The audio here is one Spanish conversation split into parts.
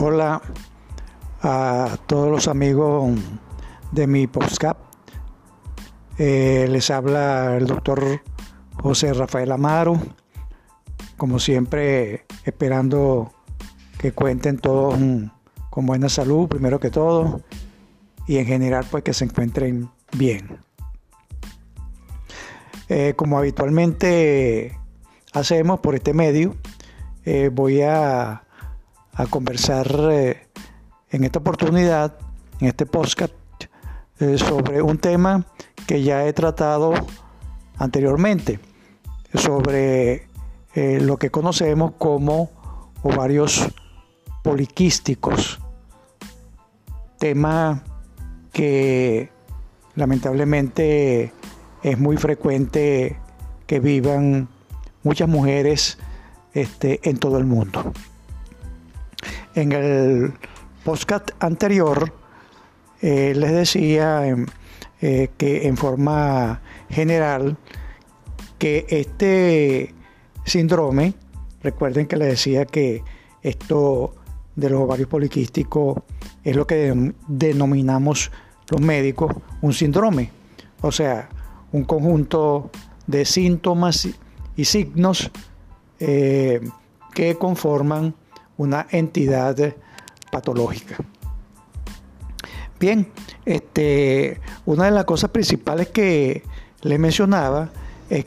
Hola a todos los amigos de mi podcast. Eh, les habla el doctor José Rafael Amaro. Como siempre, esperando que cuenten todos con buena salud, primero que todo, y en general, pues que se encuentren bien. Eh, como habitualmente hacemos por este medio, eh, voy a, a conversar eh, en esta oportunidad, en este podcast, sobre un tema que ya he tratado anteriormente, sobre lo que conocemos como ovarios poliquísticos, tema que lamentablemente es muy frecuente que vivan muchas mujeres este, en todo el mundo. En el podcast anterior eh, les decía em, eh, que en forma general que este síndrome, recuerden que les decía que esto de los ovarios poliquísticos es lo que denominamos los médicos un síndrome, o sea, un conjunto de síntomas y signos eh, que conforman una entidad patológica. Bien, este, una de las cosas principales que le mencionaba es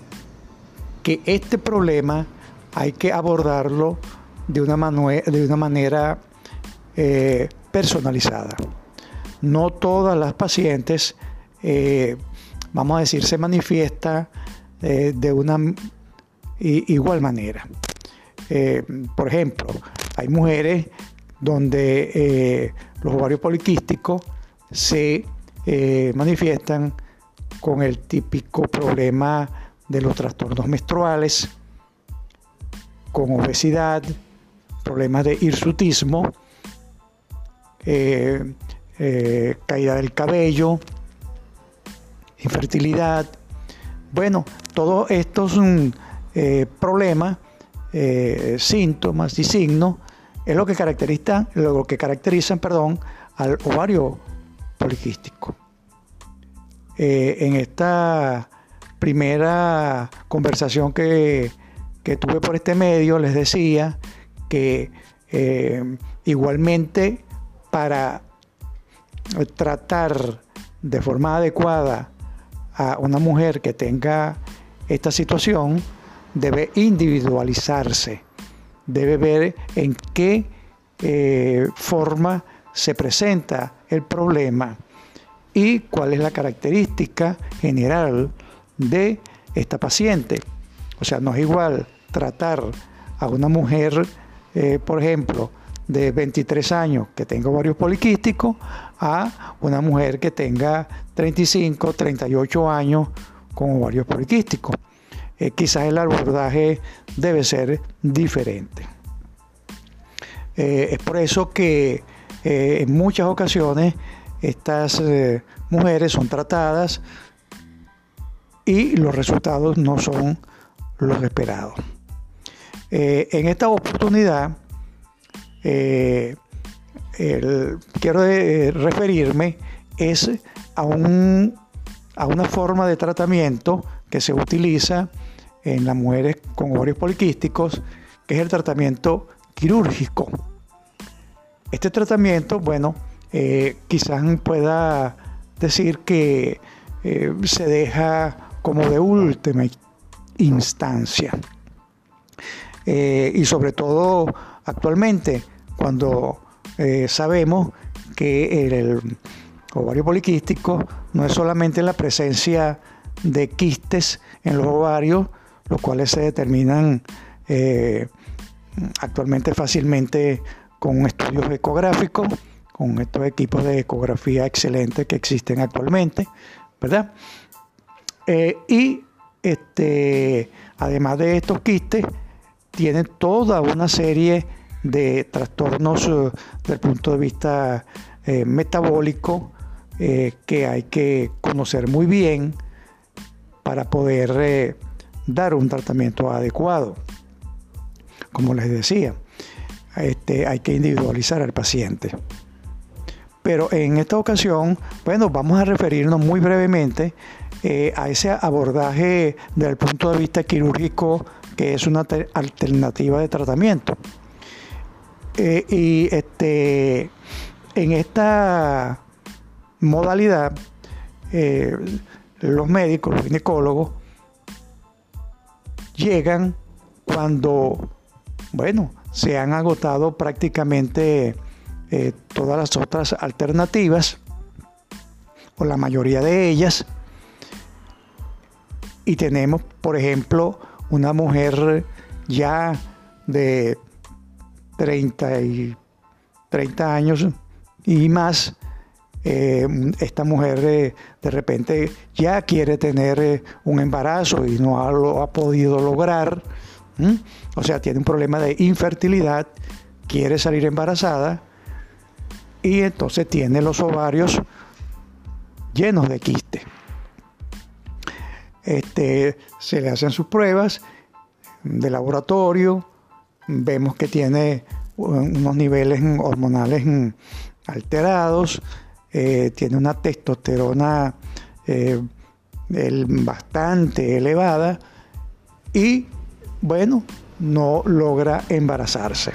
que este problema hay que abordarlo de una, de una manera eh, personalizada. No todas las pacientes, eh, vamos a decir, se manifiesta eh, de una igual manera. por ejemplo, hay mujeres donde los ovarios poliquísticos se manifiestan con el típico problema de los trastornos menstruales, con obesidad, problemas de hirsutismo, eh, eh, caída del cabello, infertilidad. Bueno, todos estos mm, eh, problemas, síntomas y signos es lo que caracteriza, lo que caracterizan, perdón, al ovario poliquístico. en esta primera conversación que, que tuve por este medio les decía que eh, igualmente para tratar de forma adecuada a una mujer que tenga esta situación, debe individualizarse, debe ver en qué eh, forma se presenta el problema y cuál es la característica general de esta paciente. O sea, no es igual tratar a una mujer eh, por ejemplo, de 23 años que tenga ovarios poliquísticos a una mujer que tenga 35, 38 años con ovarios poliquísticos. Eh, quizás el abordaje debe ser diferente. Eh, es por eso que en muchas ocasiones estas mujeres son tratadas y los resultados no son los esperados. Eh, en esta oportunidad eh, quiero eh, referirme es a, a una forma de tratamiento que se utiliza en las mujeres con ovarios poliquísticos, que es el tratamiento quirúrgico. Este tratamiento, bueno, quizás pueda decir que se deja como de última instancia. Eh, y sobre todo actualmente cuando eh, sabemos que el, ovario poliquístico no es solamente la presencia de quistes en los ovarios, los cuales se determinan eh, actualmente fácilmente con estudios ecográficos, con estos equipos de ecografía excelentes que existen actualmente, ¿verdad? y este, además de estos quistes, tiene toda una serie de trastornos eh, desde el punto de vista eh, metabólico eh, que hay que conocer muy bien para poder dar un tratamiento adecuado. Como les decía, este, hay que individualizar al paciente. Pero en esta ocasión, bueno, vamos a referirnos muy brevemente eh, a ese abordaje desde el punto de vista quirúrgico que es una alternativa de tratamiento. Eh, y este, en esta modalidad, eh, los médicos, los ginecólogos, llegan cuando, bueno, se han agotado prácticamente eh, todas las otras alternativas, o la mayoría de ellas, y tenemos, por ejemplo, una mujer ya de 30, y, 30 años y más, eh, esta mujer eh, de repente ya quiere tener un embarazo y no lo ha podido lograr, o sea, tiene un problema de infertilidad, quiere salir embarazada y entonces tiene los ovarios llenos de quiste. Este, se le hacen sus pruebas de laboratorio, vemos que tiene unos niveles hormonales alterados, eh, tiene una testosterona eh, bastante elevada y bueno, no logra embarazarse.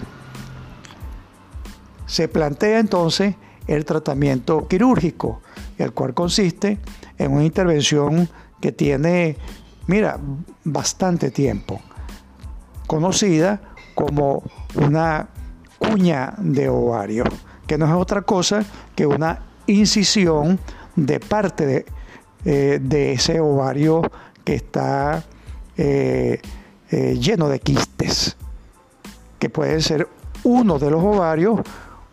Se plantea entonces el tratamiento quirúrgico, el cual consiste en una intervención que tiene, mira, bastante tiempo, conocida como una cuña de ovario, que no es otra cosa que una incisión de parte de, eh, ese ovario que está eh, eh, lleno de quistes, que puede ser uno de los ovarios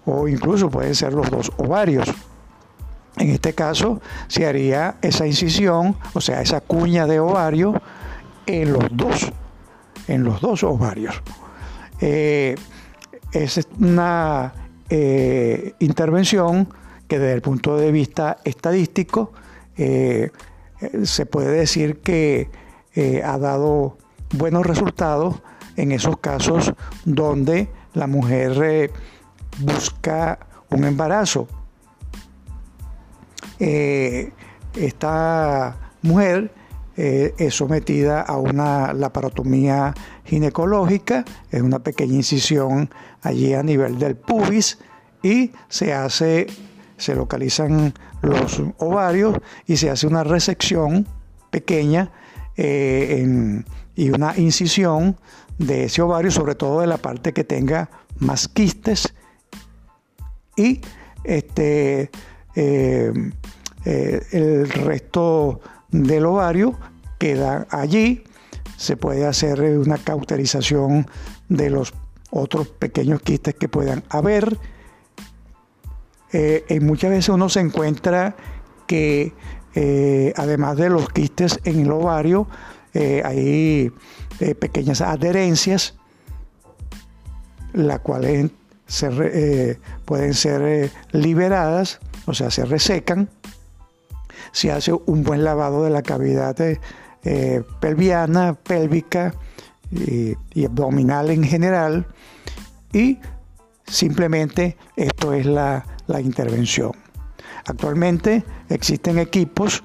o incluso pueden ser los dos ovarios. En este caso se haría esa incisión, o sea, esa cuña de ovario en los dos, en los dos ovarios. Es una intervención que desde el punto de vista estadístico se puede decir que ha dado buenos resultados en esos casos donde la mujer eh, busca un embarazo. Eh, esta mujer eh, es sometida a una laparotomía ginecológica, es una pequeña incisión allí a nivel del pubis y se hace, se localizan los ovarios y se hace una resección pequeña en y una incisión de ese ovario, sobre todo de la parte que tenga más quistes y este, eh, eh, el resto del ovario queda allí. Se puede hacer una cauterización de los otros pequeños quistes que puedan haber. Eh, muchas veces uno se encuentra que además de los quistes en el ovario, eh, hay eh, pequeñas adherencias, las cuales eh, pueden ser liberadas, o sea, se resecan. Se hace un buen lavado de la cavidad pelviana, pélvica y, abdominal en general. Y simplemente esto es la, intervención. Actualmente existen equipos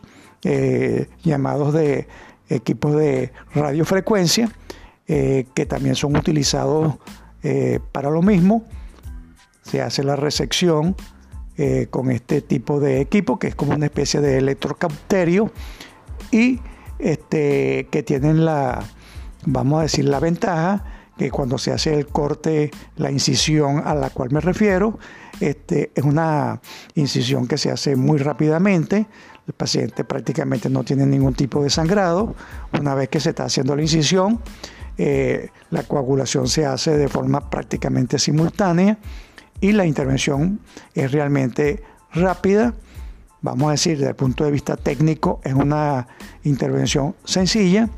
llamados de equipos de radiofrecuencia eh, que también son utilizados eh, para lo mismo. Se hace la resección eh, con este tipo de equipo que es como una especie de electrocauterio y este, que tienen la, vamos a decir, la ventaja que cuando se hace el corte, la incisión a la cual me refiero, este, es una incisión que se hace muy rápidamente, el paciente prácticamente no tiene ningún tipo de sangrado. Una vez que se está haciendo la incisión, eh, la coagulación se hace de forma prácticamente simultánea y la intervención es realmente rápida. Vamos a decir, desde el punto de vista técnico, es una intervención sencilla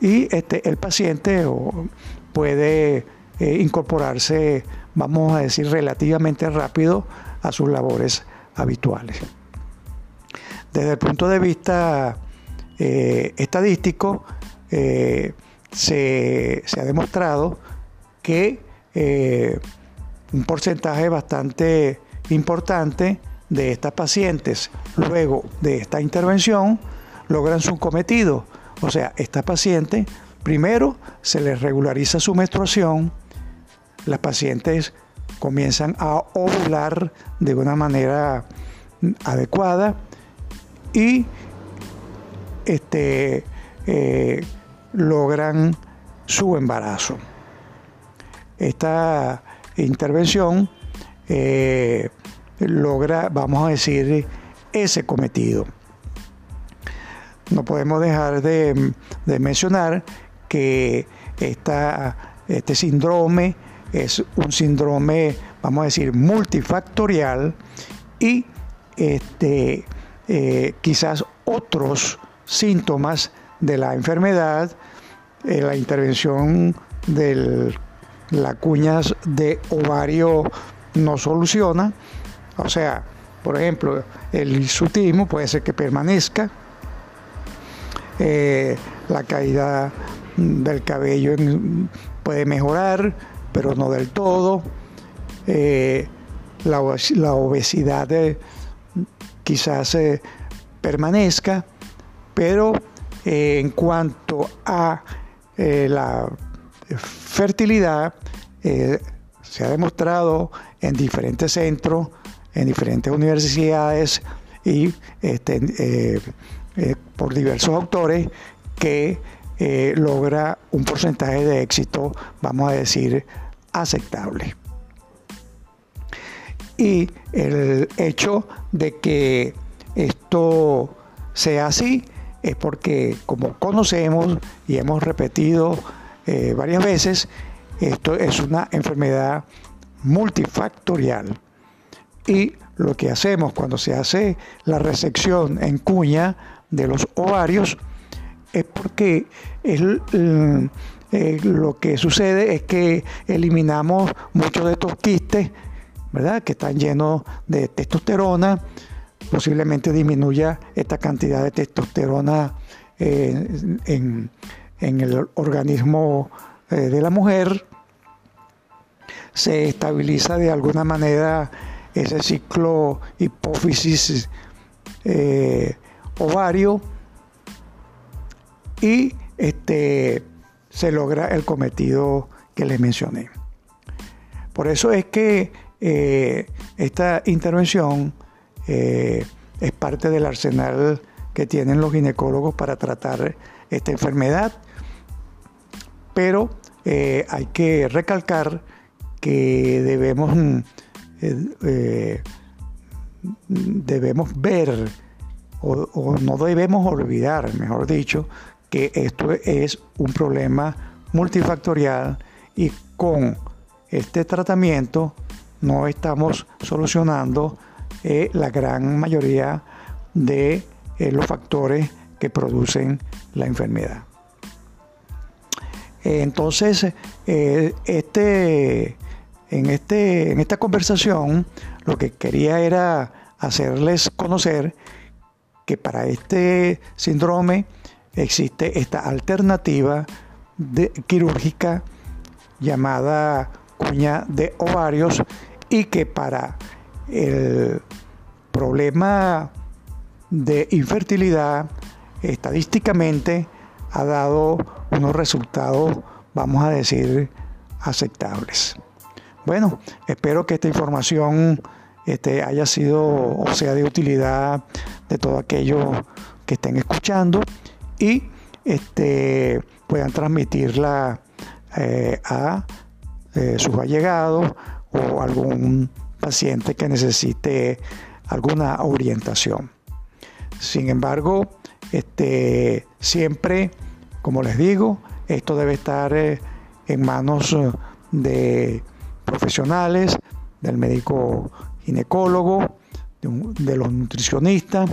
y este, el paciente puede eh, incorporarse, vamos a decir, relativamente rápido a sus labores habituales. Desde el punto de vista eh, estadístico, eh, se, ha demostrado que un porcentaje bastante importante de estas pacientes, luego de esta intervención, logran su cometido. O sea, esta paciente, primero se les regulariza su menstruación, las pacientes comienzan a ovular de una manera adecuada y este, eh, logran su embarazo. Esta intervención eh, logra, vamos a decir, ese cometido. No podemos dejar de, mencionar que este síndrome es un síndrome, vamos a decir, multifactorial y este, eh, quizás otros síntomas de la enfermedad, eh, la intervención de las cuñas de ovario no soluciona, o sea, por ejemplo, el hirsutismo puede ser que permanezca, eh, la caída del cabello puede mejorar, pero no del todo. Eh, la, obesidad eh, quizás eh, permanezca, pero en cuanto a la fertilidad, se ha demostrado en diferentes centros, en diferentes universidades y este, por diversos autores que logra un porcentaje de éxito, vamos a decir, aceptable. Y el hecho de que esto sea así es porque, como conocemos y hemos repetido eh, varias veces, esto es una enfermedad multifactorial. Y lo que hacemos cuando se hace la resección en cuña de los ovarios es porque eh, lo que sucede es que eliminamos muchos de estos quistes, ¿verdad? Que están llenos de testosterona, posiblemente disminuya esta cantidad de testosterona eh, en, el organismo eh, de la mujer, se estabiliza de alguna manera ese ciclo hipófisis ovario y este se logra el cometido que les mencioné. Por eso es que eh, esta intervención eh, es parte del arsenal que tienen los ginecólogos para tratar esta enfermedad, pero eh, hay que recalcar que debemos, debemos ver o no debemos olvidar, mejor dicho, que esto es un problema multifactorial y con este tratamiento no estamos solucionando eh, la gran mayoría de eh, los factores que producen la enfermedad. entonces, eh, este, en, este, en esta conversación lo que quería era hacerles conocer que para este síndrome existe esta alternativa de, quirúrgica llamada cuña de ovarios y que para el problema de infertilidad estadísticamente ha dado unos resultados, vamos a decir, aceptables. Bueno, espero que esta información este, haya sido o sea de utilidad de todo aquello que estén escuchando y este, puedan transmitirla eh, a eh, sus allegados o algún paciente que necesite alguna orientación. Sin embargo, este, siempre, como les digo, esto debe estar eh, en manos de profesionales, del médico ginecólogo, de los nutricionistas,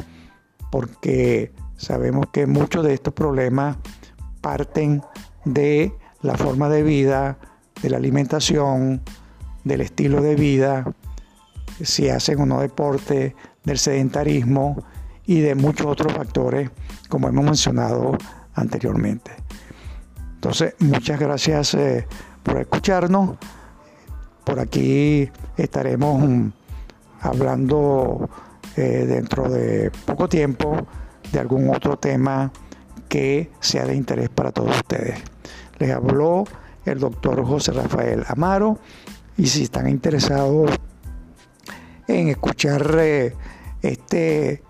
porque Sabemos que muchos de estos problemas parten de la forma de vida, de la alimentación, del estilo de vida, si hacen o no deporte, del sedentarismo y de muchos otros factores como hemos mencionado anteriormente. Entonces, muchas gracias eh, por escucharnos. por aquí estaremos mm, hablando eh, dentro de poco tiempo de algún otro tema que sea de interés para todos ustedes. Les habló el doctor José Rafael Amaro y si están interesados en escuchar eh, este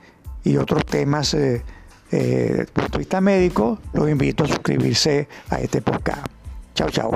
y otros temas eh, eh, desde punto de vista médico, los invito a suscribirse a este podcast. Chao, chao.